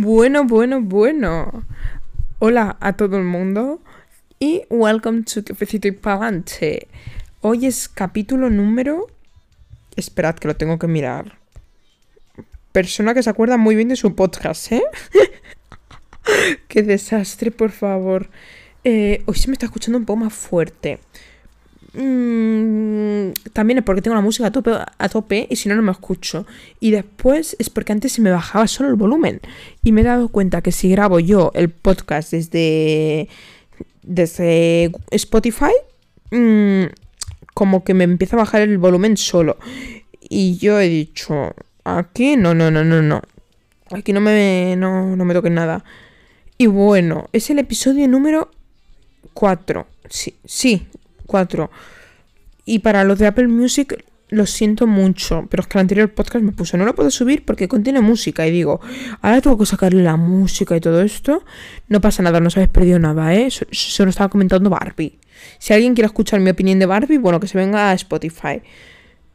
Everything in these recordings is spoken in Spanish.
Bueno, bueno, bueno. Hola a todo el mundo y welcome to Cafecito y Pagante. Hoy es capítulo número... Esperad que lo tengo que mirar. Persona que se acuerda muy bien de su podcast, ¿eh? Qué desastre, por favor. Eh, hoy se me está escuchando un poco más fuerte. Mm, también es porque tengo la música a tope, a tope y si no, no me escucho. Y después es porque antes se me bajaba solo el volumen. Y me he dado cuenta que si grabo yo el podcast desde, desde Spotify, mm, como que me empieza a bajar el volumen solo. Y yo he dicho, aquí no, no, no, no, no. Aquí no me, no, no me toquen nada. Y bueno, es el episodio número 4. Sí, sí, 4. Y para los de Apple Music lo siento mucho, pero es que el anterior podcast me puso, no lo puedo subir porque contiene música. Y digo, ahora tengo que sacarle la música y todo esto. No pasa nada, no os habéis perdido nada, ¿eh? Se lo estaba comentando Barbie. Si alguien quiere escuchar mi opinión de Barbie, bueno, que se venga a Spotify.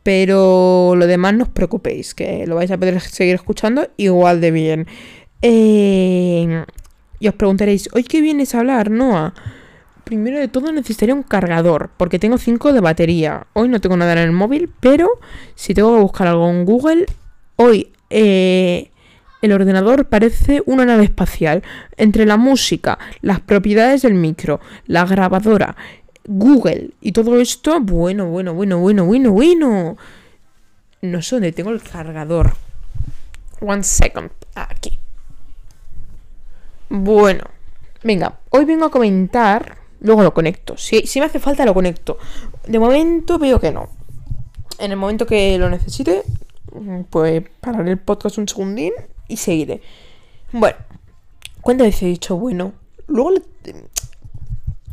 Pero lo demás no os preocupéis, que lo vais a poder seguir escuchando igual de bien. Eh, y os preguntaréis, ¿hoy qué vienes a hablar, Noah? Primero de todo necesitaría un cargador, porque tengo 5 de batería. Hoy no tengo nada en el móvil, pero si tengo que buscar algo en Google, hoy eh, el ordenador parece una nave espacial. Entre la música, las propiedades del micro, la grabadora, Google y todo esto, bueno, bueno, bueno, bueno, bueno, bueno. No sé dónde tengo el cargador. One second. Aquí. Bueno. Venga, hoy vengo a comentar Luego lo conecto. Si, si me hace falta, lo conecto. De momento veo que no. En el momento que lo necesite, pues pararé el podcast un segundín y seguiré. Bueno, ¿cuántas veces he dicho bueno? Luego,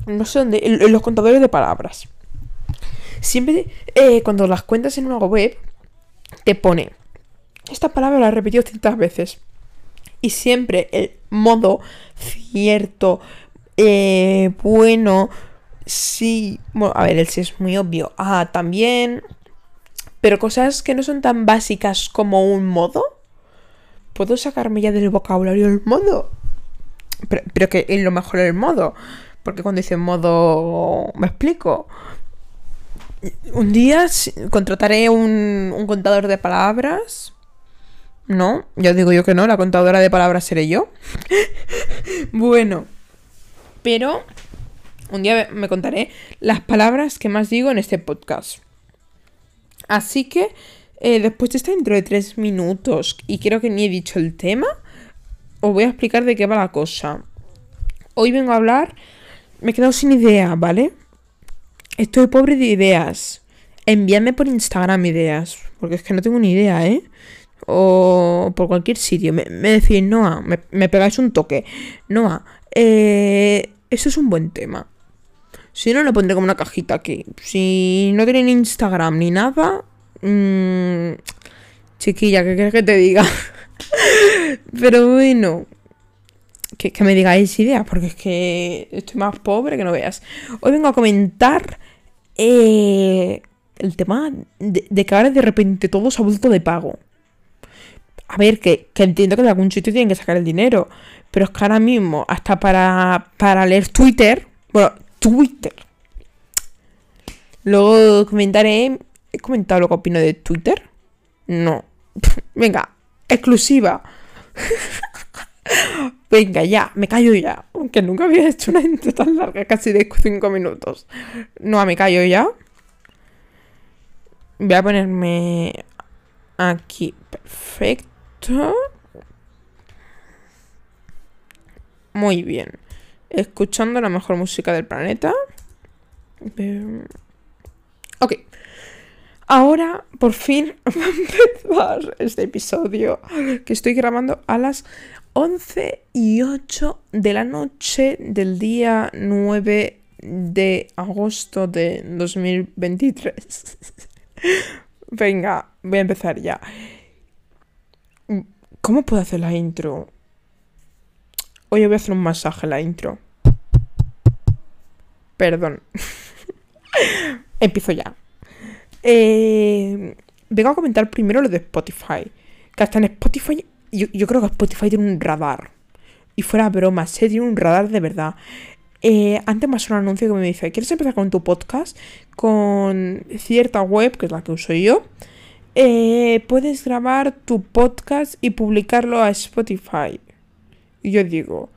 no sé dónde, en, los contadores de palabras. Siempre, eh, cuando las cuentas en una web, te pone, esta palabra la he repetido cientos veces. Y siempre el modo cierto, eh, bueno, sí. Bueno, a ver, el sí es muy obvio. Ah, también. Pero cosas que no son tan básicas como un modo. ¿Puedo sacarme ya del vocabulario el modo? Pero, que es lo mejor el modo. Porque cuando dice modo. Me explico. Un día contrataré un, un contador de palabras. No, ya digo yo que no, la contadora de palabras seré yo. bueno. Pero un día me contaré las palabras que más digo en este podcast. Así que eh, después de esta intro de tres minutos y creo que ni he dicho el tema, os voy a explicar de qué va la cosa. Hoy vengo a hablar, me he quedado sin idea, ¿vale? Estoy pobre de ideas. Envíame por Instagram ideas, porque es que no tengo ni idea, ¿eh? O por cualquier sitio. Me, me decís, Noah, me, me pegáis un toque. Noah, eh, eso es un buen tema. Si no, lo pondré como una cajita aquí. Si no tienen Instagram ni nada... Mmm, chiquilla, ¿qué quieres que te diga? Pero bueno... Que, me digáis ideas, porque es que estoy más pobre que no veas. Hoy vengo a comentar eh, el tema de, que ahora de repente todo se ha vuelto de pago. A ver, que, que entiendo que de algún sitio tienen que sacar el dinero. Pero es que ahora mismo, hasta para, para leer Twitter, bueno, Twitter. Luego comentaré. ¿He comentado lo que opino de Twitter? No. Venga, exclusiva. Venga, ya, me callo ya. Aunque nunca había hecho una intro tan larga, casi de 5 minutos. No, me callo ya. Voy a ponerme aquí. Perfecto. Muy bien. Escuchando la mejor música del planeta. Ok. Ahora, por fin, va a empezar este episodio que estoy grabando a las 11 y 8 de la noche del día 9 de agosto de 2023. Venga, voy a empezar ya. ¿Cómo puedo hacer la intro? Hoy voy a hacer un masaje en la intro. Perdón. Empiezo ya. Eh, vengo a comentar primero lo de Spotify. Que hasta en Spotify Yo, creo que Spotify tiene un radar. Y fuera broma, se tiene un radar de verdad. Eh, antes me ha un anuncio que me dice, ¿quieres empezar con tu podcast? Con cierta web, que es la que uso yo. Eh, puedes grabar tu podcast y publicarlo a Spotify. Y yo digo,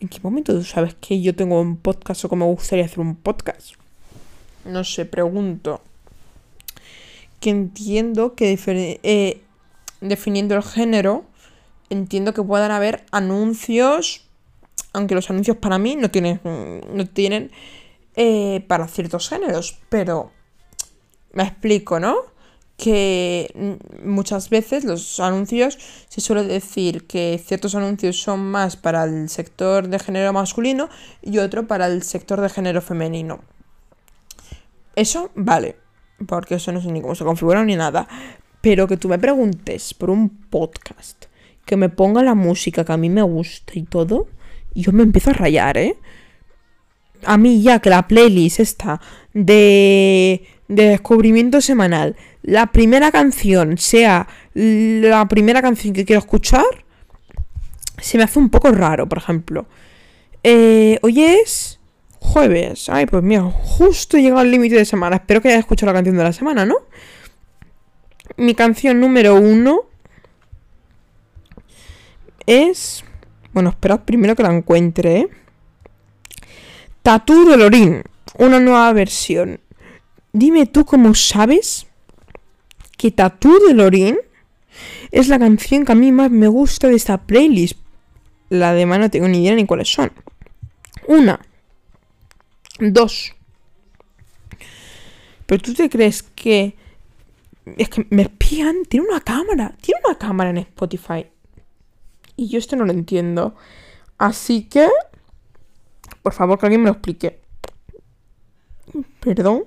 ¿en qué momento tú sabes que yo tengo un podcast o que me gustaría hacer un podcast? No sé, pregunto. Que entiendo que eh, definiendo el género, entiendo que puedan haber anuncios aunque los anuncios para mí no tienen, no tienen eh, para ciertos géneros, pero me explico, ¿no? Que muchas veces los anuncios se suele decir que ciertos anuncios son más para el sector de género masculino y otro para el sector de género femenino. Eso vale, porque eso no sé ni cómo se configura ni nada. Pero que tú me preguntes por un podcast, que me ponga la música que a mí me gusta y todo, yo me empiezo a rayar, ¿eh? A mí ya que la playlist está de, de descubrimiento semanal, la primera canción sea la primera canción que quiero escuchar, se me hace un poco raro, por ejemplo. Eh, hoy es jueves. Ay, pues mira, justo he llegado al límite de semana. Espero que hayas escuchado la canción de la semana, ¿no? Mi canción número uno es bueno, esperad primero que la encuentre. ¿eh? Tattoo de Lorin, una nueva versión. Dime tú cómo sabes que Tattoo de Lorin es la canción que a mí más me gusta de esta playlist. La demás no tengo ni idea ni cuáles son. Una. Dos. Pero tú te crees que... Es que me espían. Tiene una cámara. Tiene una cámara en Spotify. Y yo esto no lo entiendo. Así que, por favor, que alguien me lo explique. Perdón.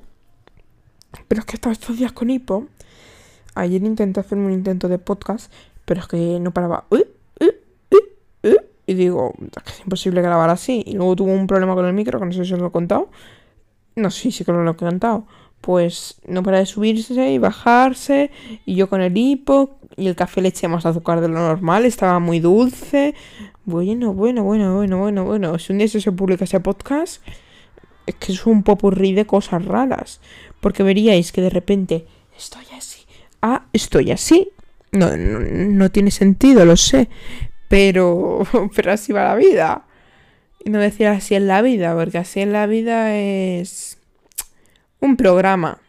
Pero es que he estado estos días con hipo. Ayer intenté hacer un intento de podcast, pero es que no paraba. y digo, es que es imposible grabar así. Y luego tuvo un problema con el micro, que no sé si os lo he contado. No sé si que lo he contado. Pues no para de subirse y bajarse. Y yo con el hipo, y el café le eché más azúcar de lo normal, estaba muy dulce. Bueno, bueno, bueno, bueno, bueno, bueno. Si un día se publica ese podcast, es que es un popurrí de cosas raras. Porque veríais que de repente estoy así. Ah, estoy así. No, no, tiene sentido, lo sé. Pero, pero así va la vida. Y no decir así en la vida, porque así en la vida es un programa.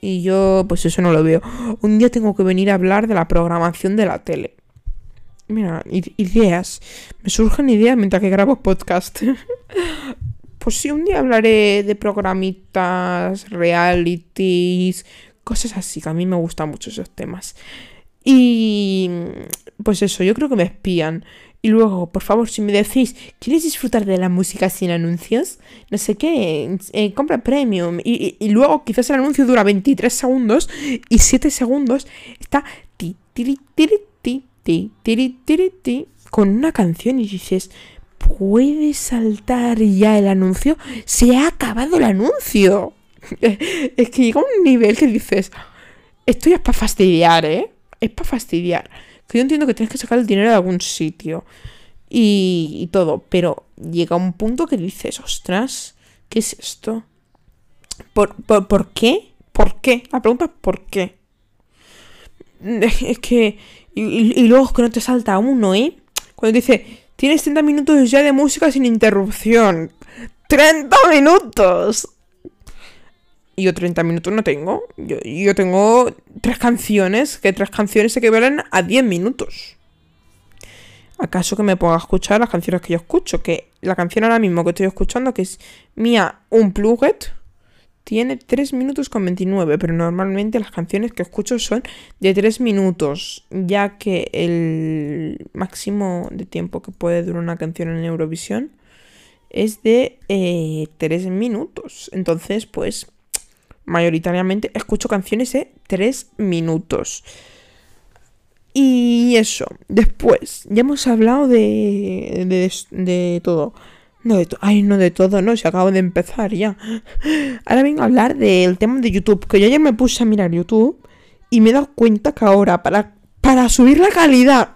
Y yo, pues eso no lo veo. Un día tengo que venir a hablar de la programación de la tele. Mira, ideas. Me surgen ideas mientras que grabo podcast. pues sí, un día hablaré de programitas, realities, cosas así, que a mí me gustan mucho esos temas. Y pues eso, yo creo que me espían. Y luego, por favor, si me decís, ¿quieres disfrutar de la música sin anuncios? No sé qué, eh, compra premium. Y, luego quizás el anuncio dura 23 segundos y 7 segundos está ti, ti, ti, ti, ti, ti, ti, ti, con una canción y dices, ¿puedes saltar ya el anuncio? Se ha acabado el anuncio. es que llega un nivel que dices, esto ya es para fastidiar, ¿eh? Es para fastidiar. Que yo entiendo que tienes que sacar el dinero de algún sitio y, todo, pero llega un punto que dices, ostras, ¿qué es esto? ¿Por, por, qué? ¿Por qué? La pregunta es ¿por qué? Es que... Y, luego que no te salta uno, ¿eh? Cuando dice, tienes 30 minutos ya de música sin interrupción. ¡30 minutos! Y yo 30 minutos no tengo. Yo, tengo tres canciones, que tres canciones se equivalen a 10 minutos. ¿Acaso que me ponga a escuchar las canciones que yo escucho? Que la canción ahora mismo que estoy escuchando, que es Mía Unplugged, tiene 3 minutos con 29, pero normalmente las canciones que escucho son de 3 minutos, ya que el máximo de tiempo que puede durar una canción en Eurovisión es de 3 eh, minutos. Entonces, pues mayoritariamente escucho canciones de 3 minutos. Y eso, después, ya hemos hablado de, de, de todo. No de todo, ay, no de todo, no, se acabo de empezar ya. Ahora vengo a hablar del tema de YouTube, que yo ya me puse a mirar YouTube y me he dado cuenta que ahora para, para subir la calidad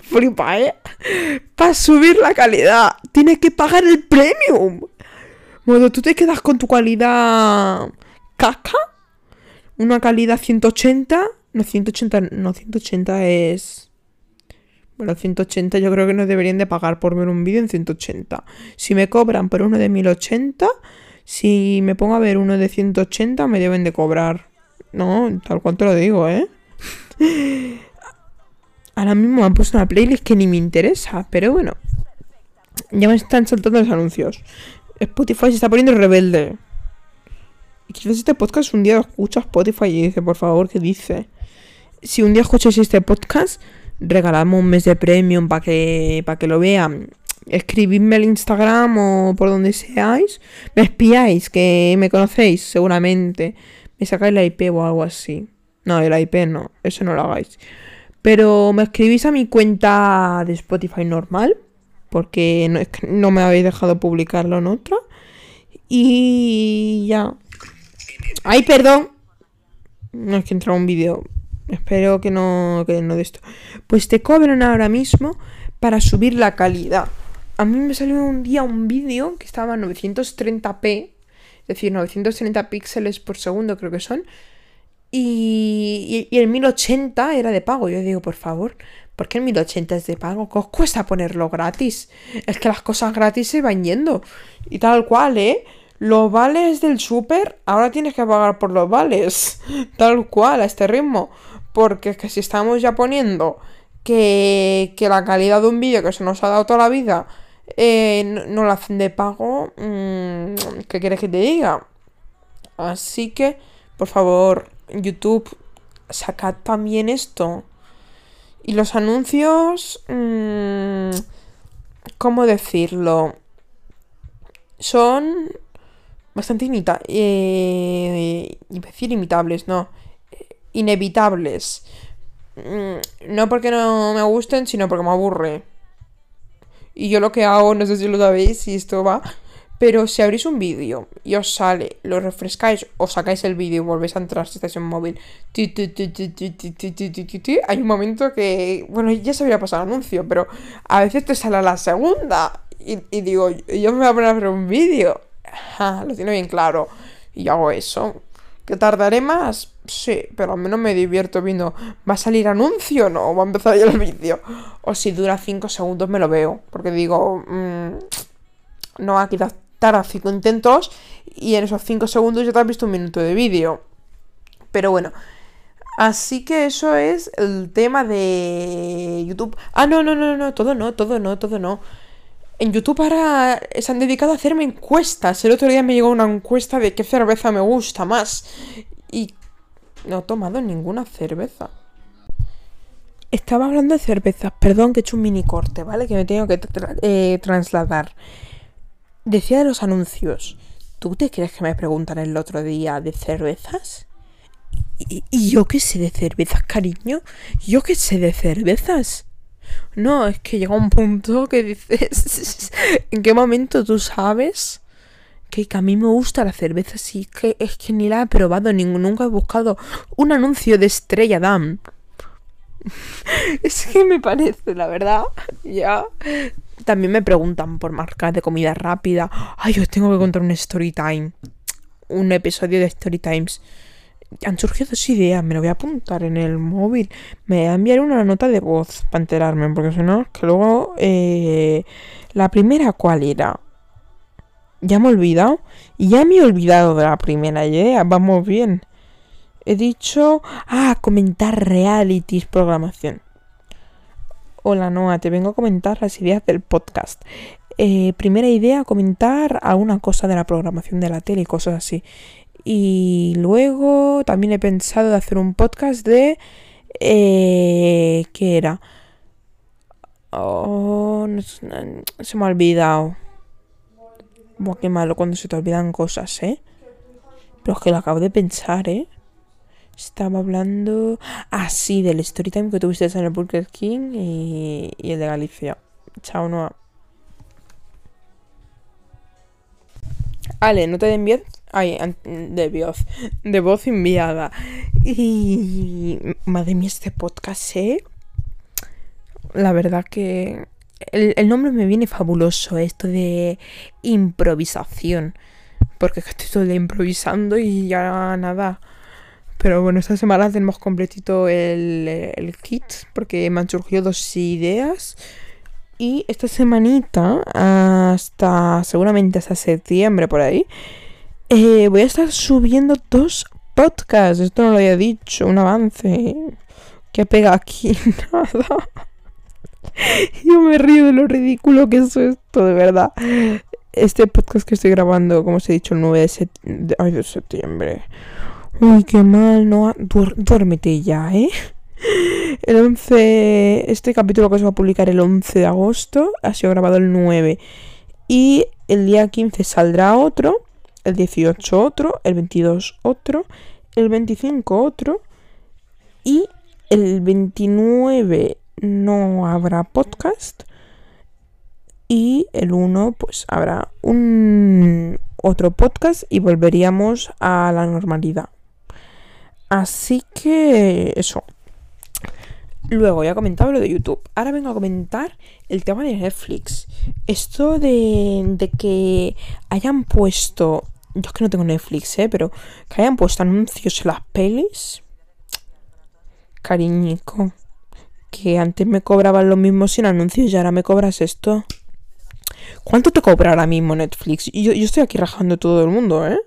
Flipa, ¿eh? Para subir la calidad, tienes que pagar el premium. Bueno, tú te quedas con tu calidad caca. Una calidad 180. No, 180, no, 180 es... Bueno, 180 yo creo que no deberían de pagar por ver un vídeo en 180. Si me cobran por uno de 1080, si me pongo a ver uno de 180 me deben de cobrar. No, tal cual te lo digo, ¿eh? Ahora mismo me han puesto una playlist que ni me interesa, pero bueno. Ya me están saltando los anuncios. Spotify se está poniendo rebelde. Y quizás este podcast un día lo escucha Spotify y dice, por favor, ¿qué dice? Si un día escucháis este podcast, regalamos un mes de premium para que, para que lo vean. Escribidme al Instagram o por donde seáis. Me espiáis, que me conocéis seguramente. Me sacáis la IP o algo así. No, el IP no, eso no lo hagáis. Pero me escribís a mi cuenta de Spotify normal, porque no, no me habéis dejado publicarlo en otra. Y ya. ¡Ay, perdón! No es que entra un vídeo. Espero que no, que no de esto. Pues te cobran ahora mismo para subir la calidad. A mí me salió un día un vídeo que estaba a 930p, es decir, 930 píxeles por segundo creo que son. Y, y, el 1080 era de pago. Yo digo, por favor, ¿por qué el 1080 es de pago? ¿Qué os cuesta ponerlo gratis? Es que las cosas gratis se van yendo. Y tal cual, ¿eh? Los vales del súper, ahora tienes que pagar por los vales. Tal cual, a este ritmo. Porque es que si estamos ya poniendo que, que la calidad de un vídeo que se nos ha dado toda la vida eh, no, no, la hacen de pago, mmm, ¿qué quieres que te diga? Así que, por favor, YouTube, sacad también esto. Y los anuncios, mmm, ¿cómo decirlo? Son bastante imita eh, decir imitables, no, inevitables. Mm, no porque no me gusten, sino porque me aburre. Y yo lo que hago, no sé si lo sabéis, si esto va, pero si abrís un vídeo y os sale, lo refrescáis o sacáis el vídeo y volvéis a entrar si estáis en móvil, hay un momento que, bueno, ya se había pasado el anuncio, pero a veces te sale la segunda y, y digo, yo me voy a poner a ver un vídeo. lo tiene bien claro. Y yo hago eso. ¿Que tardaré más? Sí, pero al menos me divierto viendo. ¿Va a salir anuncio o no? ¿Va a empezar ya el vídeo? O si dura 5 segundos me lo veo. Porque digo, mmm, no, aquí a 5 intentos y en esos 5 segundos ya te has visto un minuto de vídeo. Pero bueno, así que eso es el tema de YouTube. Ah, no, no, no, no, todo no, todo no, todo no. En YouTube ahora se han dedicado a hacerme encuestas. El otro día me llegó una encuesta de qué cerveza me gusta más. Y no he tomado ninguna cerveza. Estaba hablando de cervezas. Perdón que he hecho un mini corte, ¿vale? Que me tengo que eh, trasladar. Decía de los anuncios. ¿Tú te crees que me preguntan el otro día de cervezas? ¿Y, y yo qué sé de cervezas, cariño? ¿Yo qué sé de cervezas? No, es que llega un punto que dices, ¿en qué momento tú sabes que, a mí me gusta la cerveza? Sí, que es que ni la he probado, ni, nunca he buscado un anuncio de Estrella Damm. es que me parece, la verdad, ya también me preguntan por marcas de comida rápida. Ay, os tengo que contar un story time. Un episodio de story times. Han surgido dos ideas, me lo voy a apuntar en el móvil. Me voy a enviar una nota de voz para enterarme, porque si no, que luego... Eh, la primera, ¿cuál era? Ya me he olvidado. Ya me he olvidado de la primera idea. Vamos bien. He dicho... Ah, comentar realities, programación. Hola Noah, te vengo a comentar las ideas del podcast. Eh, primera idea, comentar alguna cosa de la programación de la tele y cosas así. Y luego también he pensado de hacer un podcast de... Eh, ¿Qué era? Oh, se me ha olvidado. Buah, qué malo cuando se te olvidan cosas, ¿eh? Pero es que lo acabo de pensar, ¿eh? Estaba hablando. Ah, del storytime que tuviste en el Burger King y, y el de Galicia. Chao, Noah. Ale, no te den voz. Ay, de voz. De voz enviada. Y. Madre mía, este podcast, ¿eh? la verdad que el, el nombre me viene fabuloso, esto de improvisación. Porque es que estoy todo improvisando y ya nada. Pero bueno, esta semana tenemos completito el, el kit porque me han surgido dos ideas. Y esta semanita, hasta seguramente hasta septiembre por ahí, eh, voy a estar subiendo dos podcasts. Esto no lo había dicho, un avance. Que pega aquí? Nada. Yo me río de lo ridículo que es esto, de verdad. Este podcast que estoy grabando, como os he dicho, el 9 de, Ay, septiembre. Uy, qué mal, no. duérmete ya, ¿eh? El 11. Este capítulo que se va a publicar el 11 de agosto ha sido grabado el 9. Y el día 15 saldrá otro. El 18 otro. El 22 otro. El 25 otro. Y el 29 no habrá podcast. Y el 1 pues habrá un otro podcast y volveríamos a la normalidad. Así que eso. Luego ya comentado lo de YouTube. Ahora vengo a comentar el tema de Netflix. Esto de, de que hayan puesto. Yo es que no tengo Netflix, ¿eh? Pero que hayan puesto anuncios en las pelis. Cariñico. Que antes me cobraban lo mismo sin anuncios y ahora me cobras esto. ¿Cuánto te cobra ahora mismo Netflix? Yo, yo estoy aquí rajando todo el mundo, ¿eh?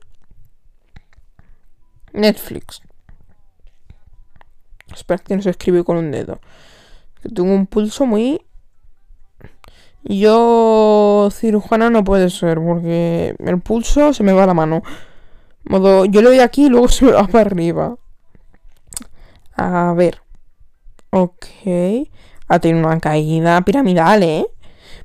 Netflix. Espera que no se escribe con un dedo. tengo un pulso muy... Yo cirujana no puede ser porque el pulso se me va a la mano. Modo, yo lo doy aquí y luego se me va para arriba. A ver. Ok. Ha tenido una caída piramidal, ¿eh?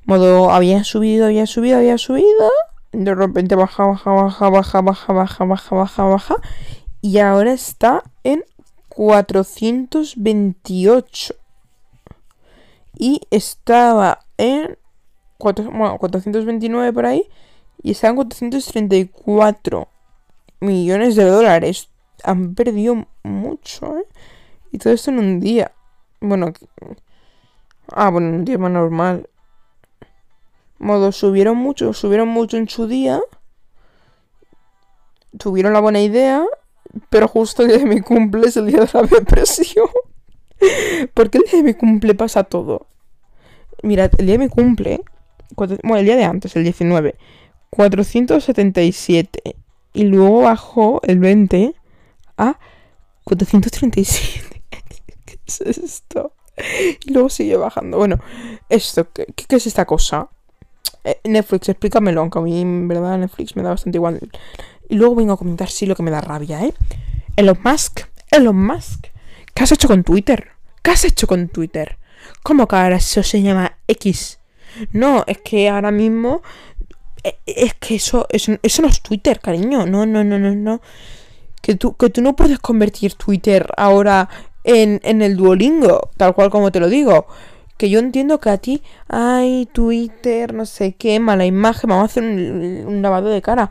Modo, había subido, había subido, había subido. De repente baja, baja, baja, baja, baja, baja, baja, baja, baja. Y ahora está en 428. Y estaba en 429 por ahí. Y estaba en 434 millones de dólares. Han perdido mucho, ¿eh? Y todo esto en un día. Bueno. Ah, bueno, en un día más normal. Modo, subieron mucho, subieron mucho en su día. Tuvieron la buena idea pero justo el día de mi cumple es el día de la depresión. Porque el día de mi cumple pasa todo. Mira, el día de mi cumple, bueno, el día de antes, el 19, 477. Y luego bajó el 20 a 437. ¿Qué es esto? Y luego sigue bajando. Bueno, esto, ¿qué, qué es esta cosa? Eh, Netflix, explícamelo, aunque a mí en verdad Netflix me da bastante igual y luego vengo a comentar sí lo que me da rabia, ¿eh? Elon Musk, Elon Musk, ¿qué has hecho con Twitter? ¿Qué has hecho con Twitter? ¿Cómo que ahora eso se llama X? No, es que ahora mismo eh, es que eso, eso, no es Twitter, cariño. No, no, no, no, no. Que tú, que tú no puedes convertir Twitter ahora en, en el Duolingo, tal cual como te lo digo. Que yo entiendo que a ti, ay, Twitter, no sé qué, mala imagen, vamos a hacer un, lavado de cara.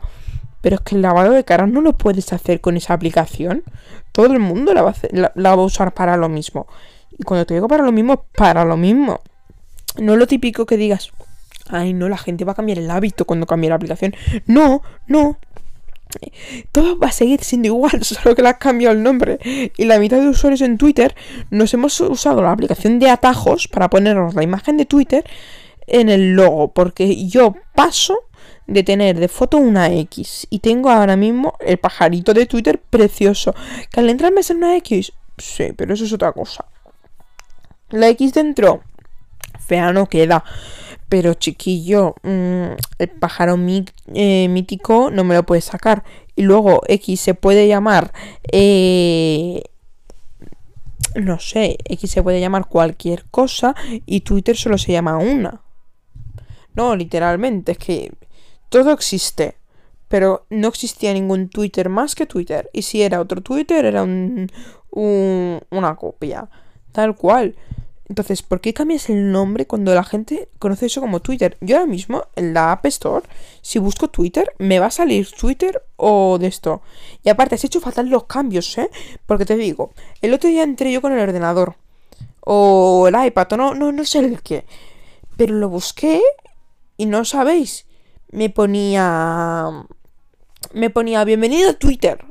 Pero es que el lavado de caras no lo puedes hacer con esa aplicación. Todo el mundo la va, a la, va a usar para lo mismo. Y cuando te digo para lo mismo, para lo mismo. No es lo típico que digas, ay, no, la gente va a cambiar el hábito cuando cambie la aplicación. No, no. Todo va a seguir siendo igual, solo que le has cambiado el nombre. Y la mitad de usuarios en Twitter nos hemos usado la aplicación de atajos para ponernos la imagen de Twitter en el logo. Porque yo paso de tener de foto una X y tengo ahora mismo el pajarito de Twitter precioso. ¿Que al entrar me una X? Sí, pero eso es otra cosa. La X dentro, fea no queda. Pero chiquillo, mm, el pájaro eh, mítico no me lo puede sacar. Y luego X se puede llamar... Eh, no sé, X se puede llamar cualquier cosa y Twitter solo se llama una. No, literalmente, es que todo existe, pero no existía ningún Twitter más que Twitter. Y si era otro Twitter, era un, una copia. Tal cual. Entonces, ¿por qué cambias el nombre cuando la gente conoce eso como Twitter? Yo ahora mismo, en la App Store, si busco Twitter, me va a salir Twitter o de esto. Y aparte, has hecho fatal los cambios, ¿eh? Porque te digo, el otro día entré yo con el ordenador. o el iPad, o no, no, no sé el qué. Pero lo busqué y no sabéis. Me ponía. Me ponía bienvenido a Twitter.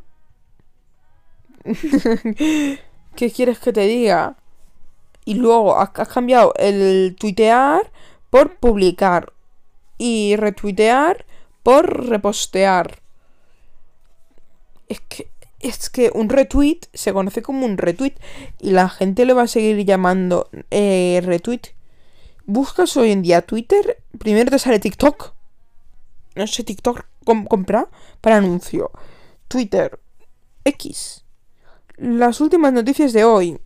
¿Qué quieres que te diga? Y luego has, cambiado el tuitear por publicar. Y retuitear por repostear. Es que, es que un retweet se conoce como un retweet. Y la gente le va a seguir llamando eh, retweet. Buscas hoy en día Twitter, primero te sale TikTok. No sé, TikTok compra para anuncio. Twitter, X. Las últimas noticias de hoy.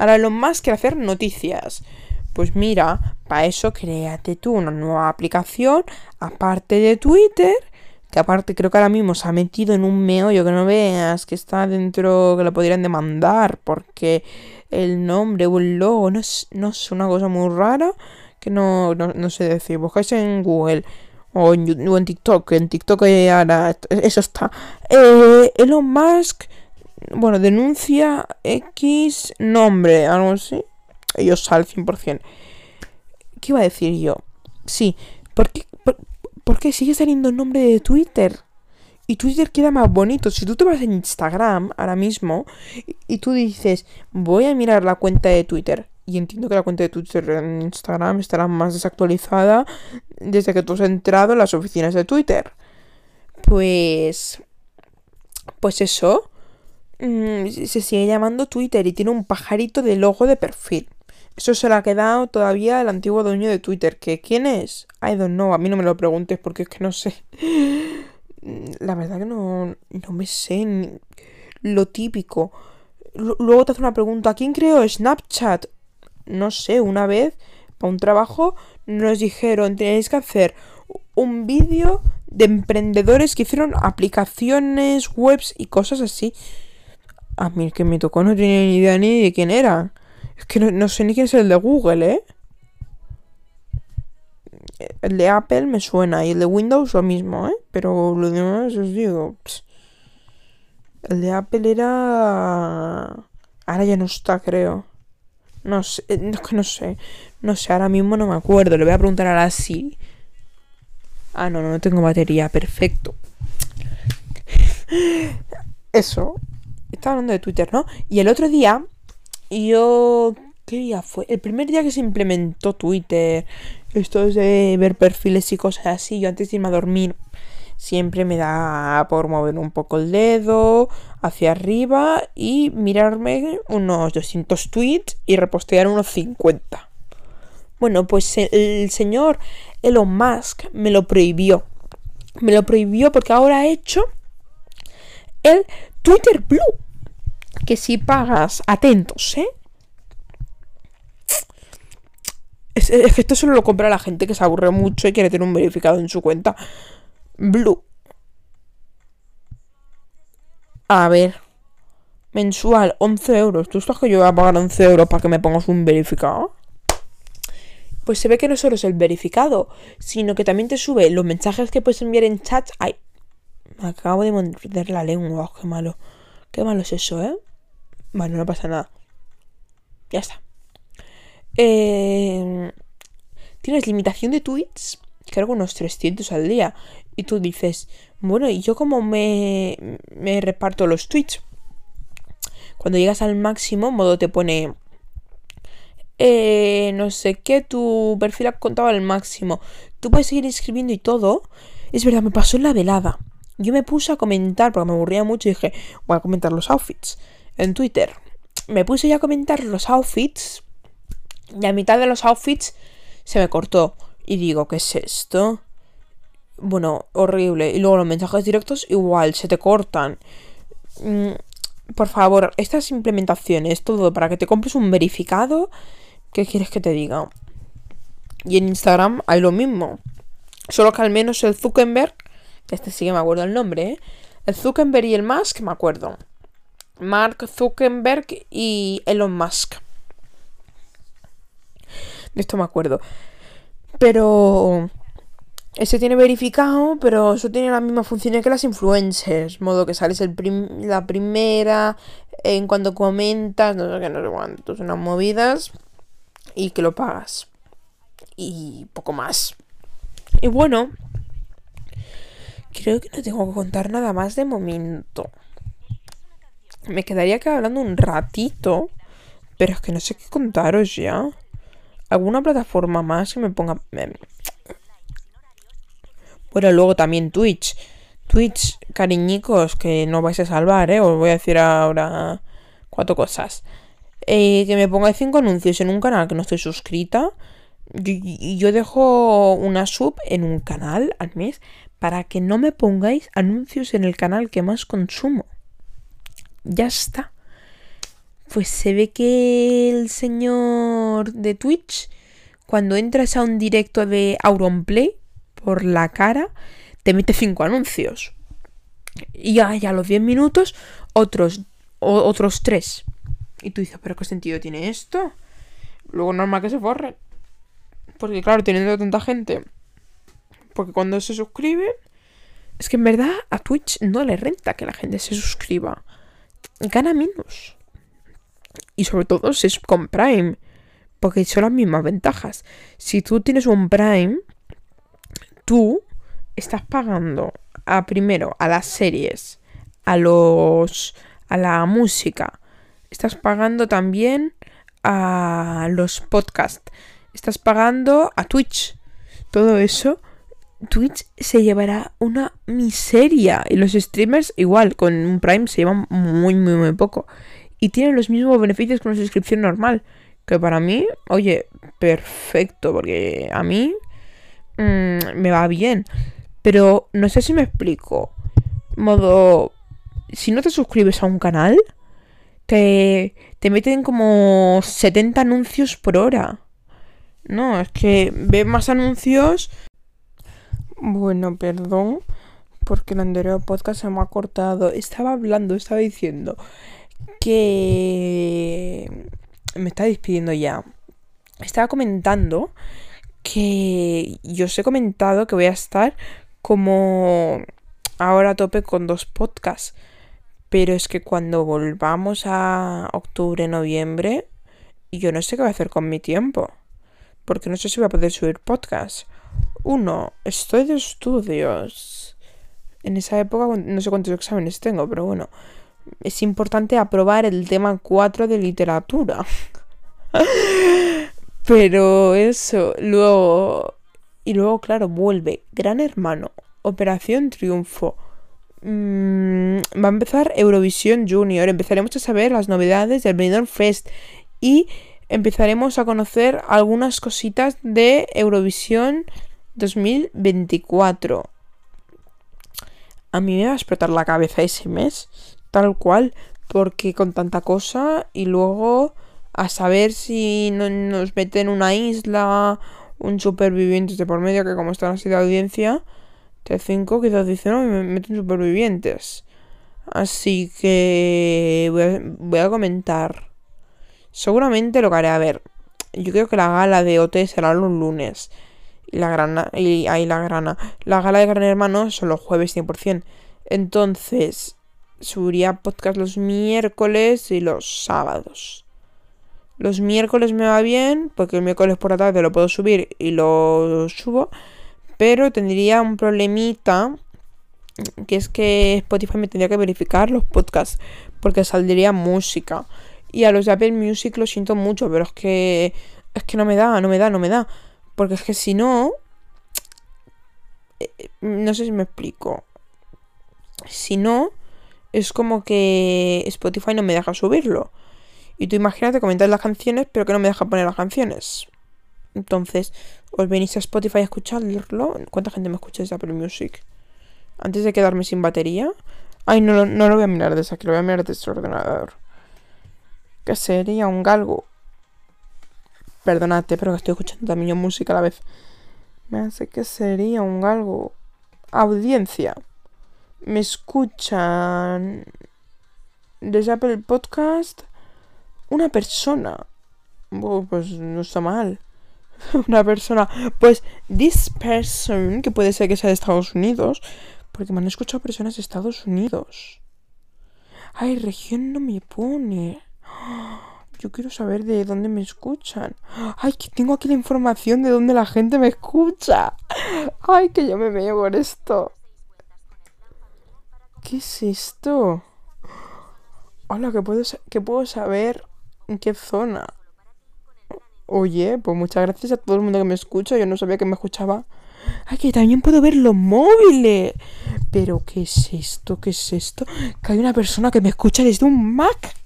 Ahora lo más que hacer noticias. Pues mira, para eso créate tú una nueva aplicación, aparte de Twitter, que aparte creo que ahora mismo se ha metido en un meollo que no veas, que está dentro, que lo podrían demandar, porque el nombre o el logo no es, no es una cosa muy rara, que no, no, sé decir. Buscáis en Google o en, TikTok, en TikTok ahora, eso está. Eh, Elon Musk, bueno, denuncia X nombre, algo así. Ellos salen 100%. ¿Qué iba a decir yo? Sí, ¿por qué, por, qué sigue saliendo el nombre de Twitter? Y Twitter queda más bonito. Si tú te vas en Instagram ahora mismo y, tú dices, voy a mirar la cuenta de Twitter. Y entiendo que la cuenta de Twitter en Instagram estará más desactualizada desde que tú has entrado en las oficinas de Twitter. Pues... Pues eso. Mm, se sigue llamando Twitter y tiene un pajarito de logo de perfil. Eso se le ha quedado todavía el antiguo dueño de Twitter. ¿Que quién es? I don't know. A mí no me lo preguntes porque es que no sé. La verdad que no, no me sé lo típico. luego te hace una pregunta. ¿Quién creó Snapchat? No sé, una vez, para un trabajo, nos dijeron, tenéis que hacer un vídeo de emprendedores que hicieron aplicaciones, webs y cosas así. A mí el que me tocó no tenía ni idea ni de quién era. Es que no, sé ni quién es el de Google, ¿eh? El de Apple me suena y el de Windows lo mismo, ¿eh? Pero lo demás os digo. El de Apple era... Ahora ya no está, creo. No sé, eh, no, no sé. No sé, ahora mismo no me acuerdo. Le voy a preguntar a la Siri. Ah, no, no, no tengo batería. Perfecto. Eso. Estaba hablando de Twitter, ¿no? Y el otro día, yo... ¿Qué día fue? El primer día que se implementó Twitter. Esto es de ver perfiles y cosas así. Yo antes de irme a dormir siempre me da por mover un poco el dedo hacia arriba y mirarme unos 200 tweets y repostear unos 50. Bueno, pues el señor Elon Musk me lo prohibió. Me lo prohibió porque ahora ha hecho el Twitter Blue. Que si pagas, atentos, ¿eh? Es, que esto solo lo compra la gente que se aburre mucho y quiere tener un verificado en su cuenta. Blue. A ver. Mensual, 11 euros. ¿Tú estás que yo voy a pagar 11 euros para que me pongas un verificado? Pues se ve que no solo es el verificado, sino que también te sube los mensajes que puedes enviar en chat. Ay, me acabo de morder la lengua. qué malo. Qué malo es eso, ¿eh? Bueno, no pasa nada. Ya está. Eh, tienes limitación de tweets, creo que unos 300 al día. Y tú dices, bueno, ¿y yo cómo me, me reparto los tweets? Cuando llegas al máximo, modo te pone... Eh, no sé qué, tu perfil ha contado al máximo. Tú puedes seguir escribiendo y todo. Es verdad, me pasó en la velada. Yo me puse a comentar porque me aburría mucho y dije, voy a comentar los outfits en Twitter. Me puse ya a comentar los outfits y a mitad de los outfits se me cortó. Y digo, ¿qué es esto? Bueno, horrible. Y luego los mensajes directos igual, se te cortan. Mm, por favor, estas implementaciones, todo para que te compres un verificado, ¿qué quieres que te diga? Y en Instagram hay lo mismo. Solo que al menos el Zuckerberg, que este sí que me acuerdo el nombre, ¿eh? El Zuckerberg y el Musk, me acuerdo. Mark Zuckerberg y Elon Musk. De esto me acuerdo. Pero ese tiene verificado, pero eso tiene la misma función que las influencers. Modo que sales el la primera en cuando comentas, no sé qué, no sé cuántos, unas movidas y que lo pagas. Y poco más. Y bueno, creo que no tengo que contar nada más de momento. Me quedaría que hablando un ratito, pero es que no sé qué contaros ya. ¿Alguna plataforma más que me ponga... Bueno, luego también Twitch. Twitch, cariñicos, que no vais a salvar, ¿eh? Os voy a decir ahora cuatro cosas. Eh, que me pongáis cinco anuncios en un canal que no estoy suscrita. Y yo, yo dejo una sub en un canal al mes para que no me pongáis anuncios en el canal que más consumo. Ya está. Pues se ve que el señor de Twitch, cuando entras a un directo de Auronplay, por la cara, te mete cinco anuncios. Y ya, a los 10 minutos, otros, otros tres. Y tú dices, ¿pero qué sentido tiene esto? Luego normal que se borren. Porque claro, teniendo tanta gente. Porque cuando se suscribe. Es que en verdad a Twitch no le renta que la gente se suscriba. Gana menos. Y sobre todo si es con Prime. Porque son las mismas ventajas. Si tú tienes un Prime, tú estás pagando a primero a las series, a los a la música, estás pagando también a los podcasts, estás pagando a Twitch. Todo eso Twitch se llevará una miseria y los streamers igual con un Prime se llevan muy muy muy poco y tienen los mismos beneficios que una suscripción normal, que para mí, oye, perfecto, porque a mí Mm, me va bien. Pero no sé si me explico. Modo, si no te suscribes a un canal, te, te meten como 70 anuncios por hora. No, es que ve más anuncios. Bueno, perdón, porque el anterior podcast se me ha cortado. Estaba hablando, estaba diciendo que me está despidiendo ya. Estaba comentando que yo os he comentado que voy a estar como ahora a tope con dos podcasts. Pero es que cuando volvamos a octubre, noviembre, yo no sé qué voy a hacer con mi tiempo. Porque no sé si voy a poder subir podcast. Uno, estoy de estudios. En esa época no sé cuántos exámenes tengo, pero bueno. Es importante aprobar el tema 4 de literatura. Pero eso, luego... Y luego, claro, vuelve Gran Hermano, Operación Triunfo. Mm, va a empezar Eurovisión Junior. Empezaremos a saber las novedades del Benidorm Fest. Y empezaremos a conocer algunas cositas de Eurovisión 2024. A mí me va a explotar la cabeza ese mes, tal cual, porque con tanta cosa y luego a saber si no, nos meten una isla, un superviviente de por medio, que como están así de audiencia, T5 quizás dicen, no, me meten supervivientes. Así que voy a comentar. Seguramente lo que haré, a ver, yo creo que la gala de OT será los lunes. Y la grana, y ahí la grana. La gala de Gran Hermano son los jueves 100%. Entonces, subiría podcast los miércoles y los sábados. Los miércoles me va bien, porque el miércoles por la tarde lo puedo subir y lo subo. Pero tendría un problemita, que es que Spotify me tendría que verificar los podcasts, porque saldría música. Y a los de Apple Music lo siento mucho, pero es que es que no me da, no me da, no me da. Porque es que si no... Eh, no sé si me explico. Si no, es como que Spotify no me deja subirlo. Y tú imagínate comentar las canciones, pero que no me deja poner las canciones. Entonces, os venís a Spotify a escucharlo. ¿Cuánta gente me escucha desde Apple Music? Antes de quedarme sin batería. Ay, no, no lo voy a mirar desde aquí, lo voy a mirar desde este ordenador. ¿Qué sería un galgo? Perdonate, pero que estoy escuchando también música a la vez. Me hace que sería un galgo. Audiencia. Me escuchan desde Apple Podcast una persona. pues no está mal. Una persona. Pues, this person, que puede ser que sea de Estados Unidos, porque me han escuchado personas de Estados Unidos. Ay, región no me pone. Yo quiero saber de dónde me escuchan. Ay, que tengo aquí la información de dónde la gente me escucha. Ay, que yo me veo con esto. ¿Qué es esto? Hola, ¿qué puedo, que puedo saber en qué zona? Oye, pues muchas gracias a todo el mundo que me escucha. Yo no sabía que me escuchaba. Ay, que también puedo ver los móviles. Pero, ¿qué es esto? ¿Qué es esto? Que hay una persona que me escucha desde un Mac.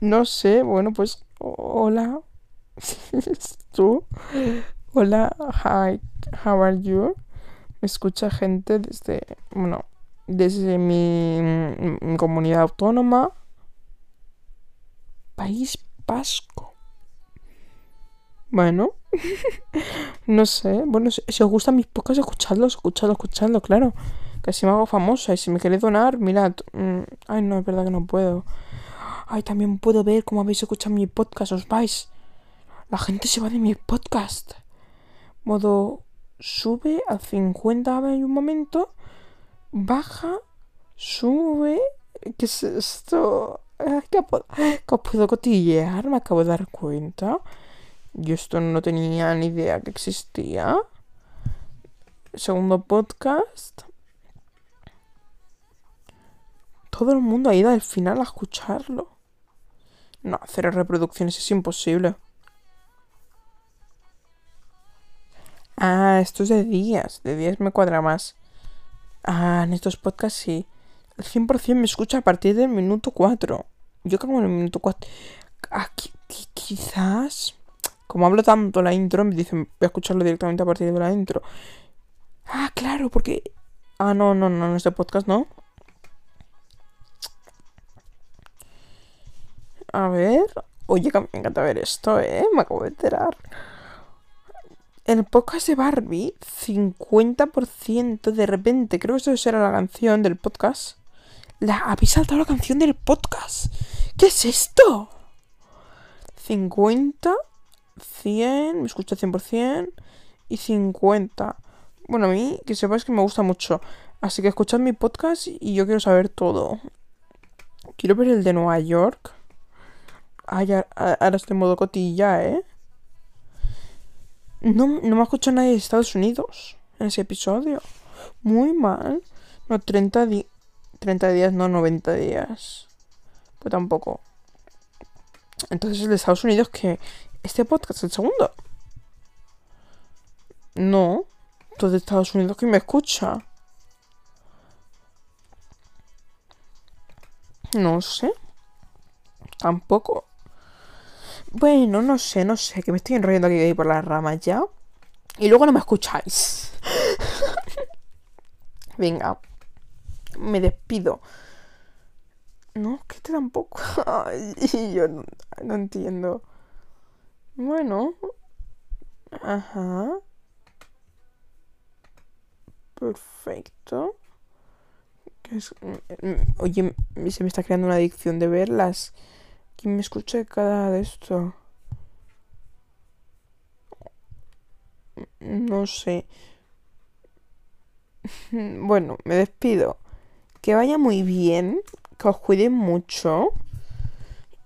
No sé, bueno, pues, hola. ¿Tú? Hola, hi, how are you? Me escucha gente desde, bueno, desde mi comunidad autónoma. País Vasco. Bueno, no sé. Bueno, si, os gustan mis podcasts, escuchadlos, escuchadlos, escuchadlos, claro. Que si me hago famosa y si me queréis donar, mirad. Mm, ay, no, es verdad que no puedo. Ay, también puedo ver cómo habéis escuchado mi podcast, os vais. La gente se va de mi podcast. Modo sube a 50 en un momento, baja, sube. ¿Qué es esto? ¿Qué, os puedo cotillear? Me acabo de dar cuenta. Yo esto no tenía ni idea que existía. Segundo podcast. Todo el mundo ha ido al final a escucharlo. No, hacer reproducciones es imposible. Ah, esto es de días. De días me cuadra más. Ah, en estos podcasts sí. El 100% me escucha a partir del minuto 4. Yo como en el minuto 4. Aquí, quizás. Como hablo tanto la intro, me dicen, voy a escucharlo directamente a partir de la intro. Ah, claro, porque. Ah, no, no, no, en este podcast no. A ver. Oye, que me encanta ver esto, ¿eh? Me acabo de enterar. El podcast de Barbie, 50% de repente, creo que esto era la canción del podcast. La, habéis saltado la canción del podcast. ¿Qué es esto? 50, 100, me escucha 100% y 50. Bueno, a mí, que sepáis que me gusta mucho. Así que escuchad mi podcast y yo quiero saber todo. Quiero ver el de Nueva York. Ay, ahora estoy en modo cotilla, ¿eh? No, no me ha escuchado nadie de Estados Unidos en ese episodio. Muy mal. No, 30 días. 30 días, no 90 días. Pues tampoco. Entonces el de Estados Unidos que este podcast es el segundo. No. Entonces Estados Unidos que me escucha. No sé. Tampoco. Bueno, no sé, no sé. Que me estoy enrollando aquí por las ramas ya. Y luego no me escucháis. Venga me despido. No, que te tampoco. y yo no, entiendo. Bueno. Ajá. Perfecto. Mm, mm, oye, se me está creando una adicción de verlas. ¿Quién me escucha de cada de esto? No sé. Bueno, me despido que vaya muy bien, que os cuiden mucho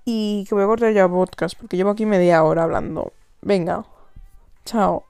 y que voy a cortar ya podcast porque llevo aquí media hora hablando. Venga, chao.